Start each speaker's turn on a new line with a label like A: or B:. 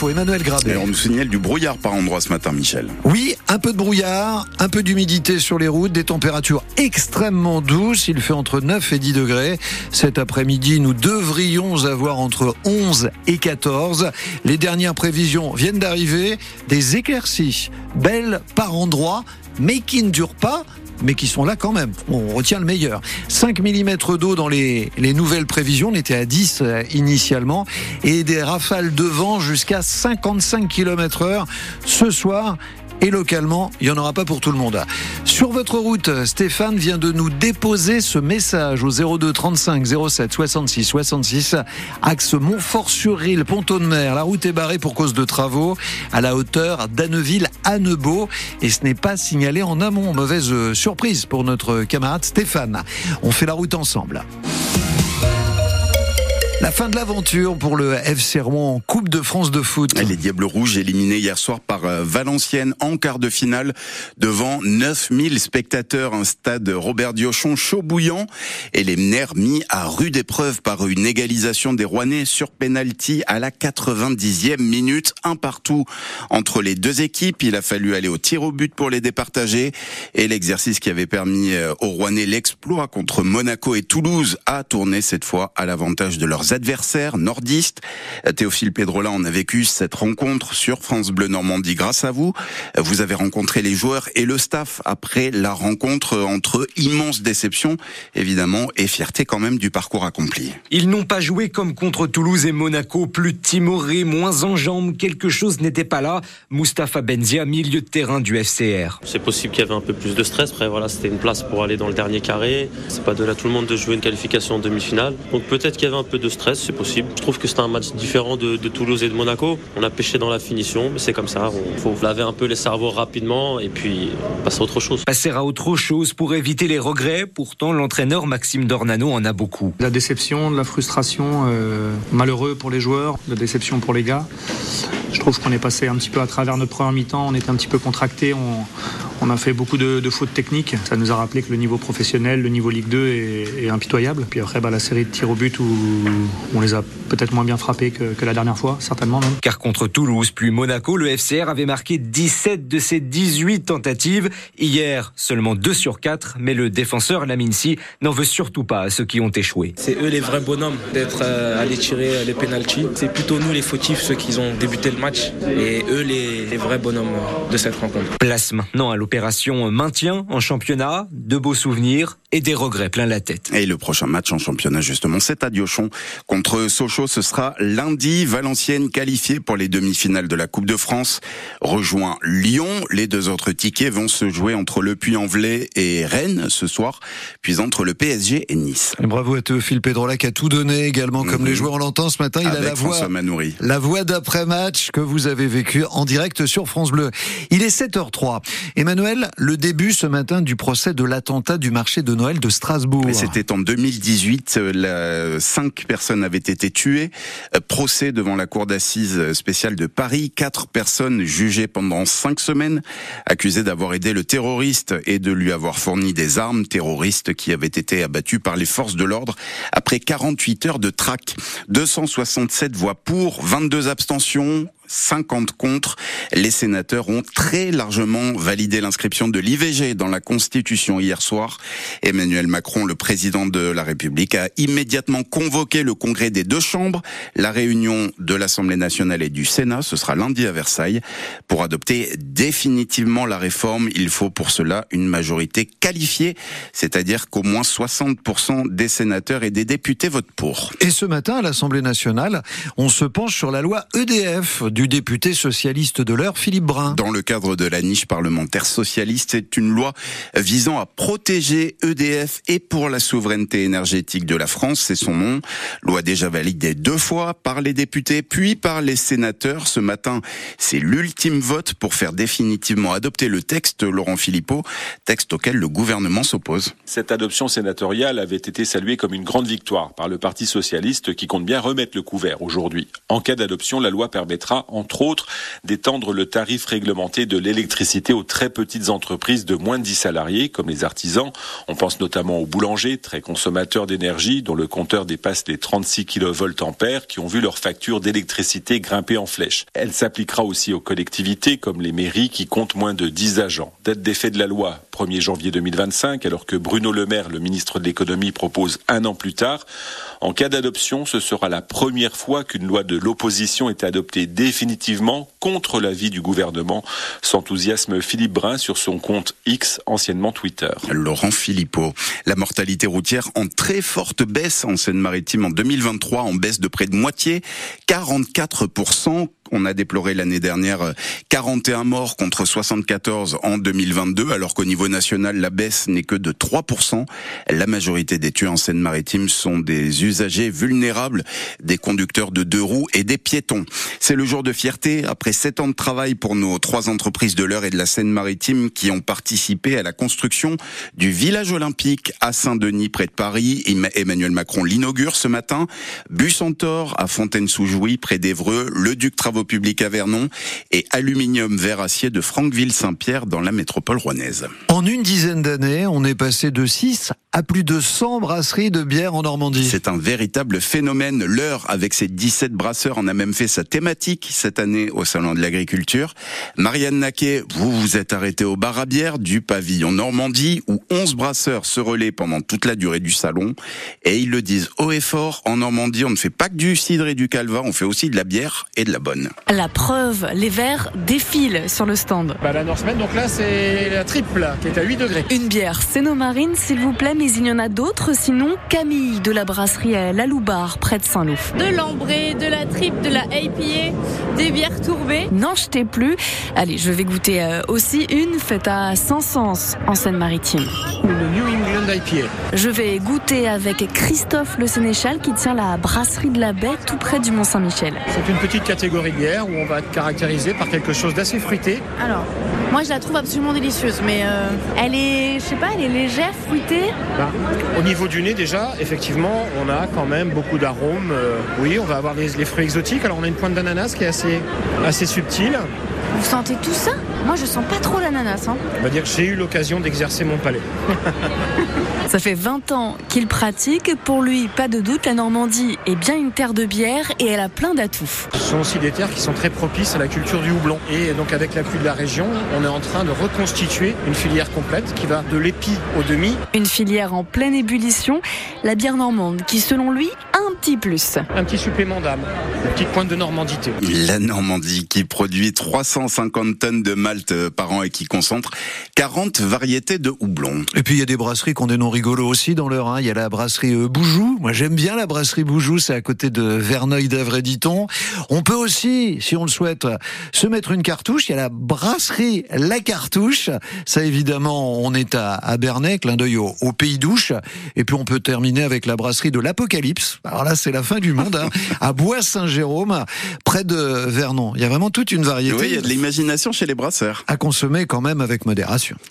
A: l'info, Emmanuel Grabet.
B: on nous signale du brouillard par endroit ce matin, Michel.
A: Oui, un peu de brouillard, un peu d'humidité sur les routes, des températures extrêmement douces. Il fait entre 9 et 10 degrés. Cet après-midi, nous devrions avoir entre 11 et 14. Les dernières prévisions viennent d'arriver. Des éclaircies, belles par endroits, mais qui ne durent pas mais qui sont là quand même. On retient le meilleur. 5 mm d'eau dans les, les nouvelles prévisions. On était à 10 euh, initialement. Et des rafales de vent jusqu'à 55 km heure ce soir et localement, il n'y en aura pas pour tout le monde. Sur votre route, Stéphane vient de nous déposer ce message au 02 35 07 66 66, axe Montfort-sur-Rille, Ponto de Mer. La route est barrée pour cause de travaux à la hauteur d'Anneville-Annebeau et ce n'est pas signalé en amont. Mauvaise surprise pour notre camarade Stéphane. On fait la route ensemble. La fin de l'aventure pour le FC Rouen en Coupe de France de foot.
B: Les Diables Rouges éliminés hier soir par euh, Valenciennes en quart de finale devant 9000 spectateurs, un stade Robert Diochon chaud bouillant et les nerfs mis à rude épreuve par une égalisation des Rouennais sur penalty à la 90e minute, un partout entre les deux équipes. Il a fallu aller au tir au but pour les départager et l'exercice qui avait permis euh, aux Rouennais l'exploit contre Monaco et Toulouse a tourné cette fois à l'avantage de leurs adversaires nordistes. Théophile Pedrola, on a vécu cette rencontre sur France Bleu Normandie grâce à vous. Vous avez rencontré les joueurs et le staff après la rencontre entre immense déception, évidemment, et fierté quand même du parcours accompli.
C: Ils n'ont pas joué comme contre Toulouse et Monaco, plus timoré, moins en jambes, quelque chose n'était pas là. Mustapha Benzia, milieu de terrain du FCR.
D: C'est possible qu'il y avait un peu plus de stress. Après, voilà, c'était une place pour aller dans le dernier carré. C'est pas donné à tout le monde de jouer une qualification en demi-finale. Donc peut-être qu'il y avait un peu de stress c'est possible. Je trouve que c'était un match différent de, Toulouse et de Monaco. On a pêché dans la finition, mais c'est comme ça. Il faut laver un peu les cerveaux rapidement et puis passer à autre chose.
C: Passer à autre chose pour éviter les regrets. Pourtant, l'entraîneur Maxime Dornano en a beaucoup.
E: La déception, la frustration, euh, malheureux pour les joueurs, la déception pour les gars. Je trouve qu'on est passé un petit peu à travers notre première mi-temps, on était un petit peu contracté, on, on a fait beaucoup de, fautes techniques. Ça nous a rappelé que le niveau professionnel, le niveau Ligue 2 est, impitoyable. Puis après, bah, la série de tirs au but où on les a peut-être moins bien frappés que, la dernière fois, certainement même.
C: Car contre Toulouse puis Monaco, le FCR avait marqué 17 de ses 18 tentatives. Hier, seulement 2 sur 4, mais le défenseur Laminsi n'en veut surtout pas à ceux qui ont échoué.
F: C'est eux les vrais bonhommes d'être euh, allés tirer les pénalties. C'est plutôt nous les fautifs, ceux qui ont débuté le match, et eux les, les vrais bonhommes de cette rencontre.
C: Place maintenant à opération maintien en championnat, de beaux souvenirs et des regrets plein la tête.
B: Et le prochain match en championnat justement, c'est à Diochon contre Sochaux. Ce sera lundi. Valenciennes qualifiée pour les demi-finales de la Coupe de France rejoint Lyon. Les deux autres tickets vont se jouer entre le Puy-en-Velay et Rennes ce soir, puis entre le PSG et Nice.
A: bravo à Phil Pedrola qui a tout donné également, comme les mhm. joueurs l'entend ce matin. Il a la voix, la voix d'après-match que vous avez vécu en direct sur France Bleu. Il est 7h03. Emmanuel, le début ce matin du procès de l'attentat du marché de Noël de Strasbourg.
B: C'était en 2018. Euh, cinq personnes avaient été tuées. Euh, procès devant la cour d'assises spéciale de Paris. Quatre personnes jugées pendant cinq semaines, accusées d'avoir aidé le terroriste et de lui avoir fourni des armes terroristes qui avaient été abattues par les forces de l'ordre après 48 heures de traque. 267 voix pour, 22 abstentions, 50 contre. Les sénateurs ont très largement validé l'inscription de l'IVG dans la Constitution hier soir. Emmanuel Macron, le président de la République, a immédiatement convoqué le congrès des deux chambres. La réunion de l'Assemblée nationale et du Sénat, ce sera lundi à Versailles. Pour adopter définitivement la réforme, il faut pour cela une majorité qualifiée, c'est-à-dire qu'au moins 60% des sénateurs et des députés votent pour.
A: Et ce matin, à l'Assemblée nationale, on se penche sur la loi EDF du député socialiste de l'heure, Philippe Brun.
B: Dans le cadre de la niche parlementaire socialiste, c'est une loi visant à protéger EDF et pour la souveraineté énergétique de la France, c'est son nom. Loi déjà validée deux fois par les députés, puis par les sénateurs. Ce matin, c'est l'ultime vote pour faire définitivement adopter le texte, Laurent Philippot, texte auquel le gouvernement s'oppose.
G: Cette adoption sénatoriale avait été saluée comme une grande victoire par le Parti socialiste qui compte bien remettre le couvert aujourd'hui. En cas d'adoption, la loi permettra entre autres, d'étendre le tarif réglementé de l'électricité aux très petites entreprises de moins de 10 salariés, comme les artisans. On pense notamment aux boulangers, très consommateurs d'énergie, dont le compteur dépasse les 36 kV qui ont vu leur facture d'électricité grimper en flèche. Elle s'appliquera aussi aux collectivités, comme les mairies, qui comptent moins de 10 agents. Date d'effet de la loi, 1er janvier 2025, alors que Bruno Le Maire, le ministre de l'économie, propose un an plus tard. En cas d'adoption, ce sera la première fois qu'une loi de l'opposition est adoptée définitivement contre l'avis du gouvernement. S'enthousiasme Philippe Brun sur son compte X, anciennement Twitter.
B: Laurent Philippot. La mortalité routière en très forte baisse en Seine-Maritime en 2023, en baisse de près de moitié, 44% on a déploré l'année dernière 41 morts contre 74 en 2022, alors qu'au niveau national, la baisse n'est que de 3%. La majorité des tués en Seine-Maritime sont des usagers vulnérables, des conducteurs de deux roues et des piétons. C'est le jour de fierté après sept ans de travail pour nos trois entreprises de l'heure et de la Seine-Maritime qui ont participé à la construction du village olympique à Saint-Denis près de Paris. Emmanuel Macron l'inaugure ce matin. Bucentaure à Fontaine-sous-Jouy près d'Evreux. Le Duc Travaux public à Vernon et Aluminium Verre Acier de Franqueville-Saint-Pierre dans la métropole rouennaise.
A: En une dizaine d'années, on est passé de 6 à plus de 100 brasseries de bière en Normandie.
B: C'est un véritable phénomène. L'heure, avec ses 17 brasseurs, en a même fait sa thématique cette année au Salon de l'Agriculture. Marianne Naquet, vous vous êtes arrêté au bar à bière du pavillon Normandie où 11 brasseurs se relaient pendant toute la durée du salon. Et ils le disent haut et fort, en Normandie, on ne fait pas que du cidre et du calva, on fait aussi de la bière et de la bonne.
H: La preuve, les verres défilent sur le stand.
I: Bah, la Norseman, donc là, c'est la triple, qui est à 8 degrés.
H: Une bière Marine, s'il vous plaît, mais il y en a d'autres. Sinon, Camille de la brasserie à La Loubar, près de Saint-Loup.
J: De l'ambré, de la triple, de la APA, des bières tourbées.
H: N'en jetez plus. Allez, je vais goûter euh, aussi une faite à Saint-Sens, en Seine-Maritime.
I: Le New England IPA.
H: Je vais goûter avec Christophe Le Sénéchal qui tient la brasserie de la Baie tout près du Mont-Saint-Michel.
I: C'est une petite catégorie de bière où on va être caractérisé par quelque chose d'assez fruité.
J: Alors, moi je la trouve absolument délicieuse, mais euh, elle est, je sais pas, elle est légère, fruitée.
I: Bah, au niveau du nez déjà, effectivement, on a quand même beaucoup d'arômes. Euh, oui, on va avoir les, fruits exotiques. Alors on a une pointe d'ananas qui est assez, assez subtile.
J: Vous sentez tout ça? Moi, je sens pas trop l'ananas. Hein.
I: On va dire que j'ai eu l'occasion d'exercer mon palais.
H: Ça fait 20 ans qu'il pratique. Pour lui, pas de doute, la Normandie est bien une terre de bière et elle a plein d'atouts.
I: Ce sont aussi des terres qui sont très propices à la culture du houblon. Et donc avec l'appui de la région, on est en train de reconstituer une filière complète qui va de l'épi au demi.
H: Une filière en pleine ébullition, la bière normande qui selon lui un petit plus.
I: Un petit supplément d'âme, une petite pointe de normandité.
B: La Normandie qui produit 350 tonnes de malt par an et qui concentre 40 variétés de houblon.
A: Et puis il y a des brasseries qui ont des noms rigolo aussi dans l'heure. Hein. Il y a la brasserie euh, Boujou. Moi, j'aime bien la brasserie Boujou. C'est à côté de Verneuil d'Avray, dit-on. On peut aussi, si on le souhaite, se mettre une cartouche. Il y a la brasserie La Cartouche. Ça, évidemment, on est à, à Bernay, clin d'œil au, Pays d'Ouche. Et puis, on peut terminer avec la brasserie de l'Apocalypse. Alors là, c'est la fin du monde. Hein. à Bois-Saint-Jérôme, près de Vernon. Il y a vraiment toute une variété.
B: Oui, il y a de l'imagination chez les brasseurs.
A: À consommer quand même avec modération.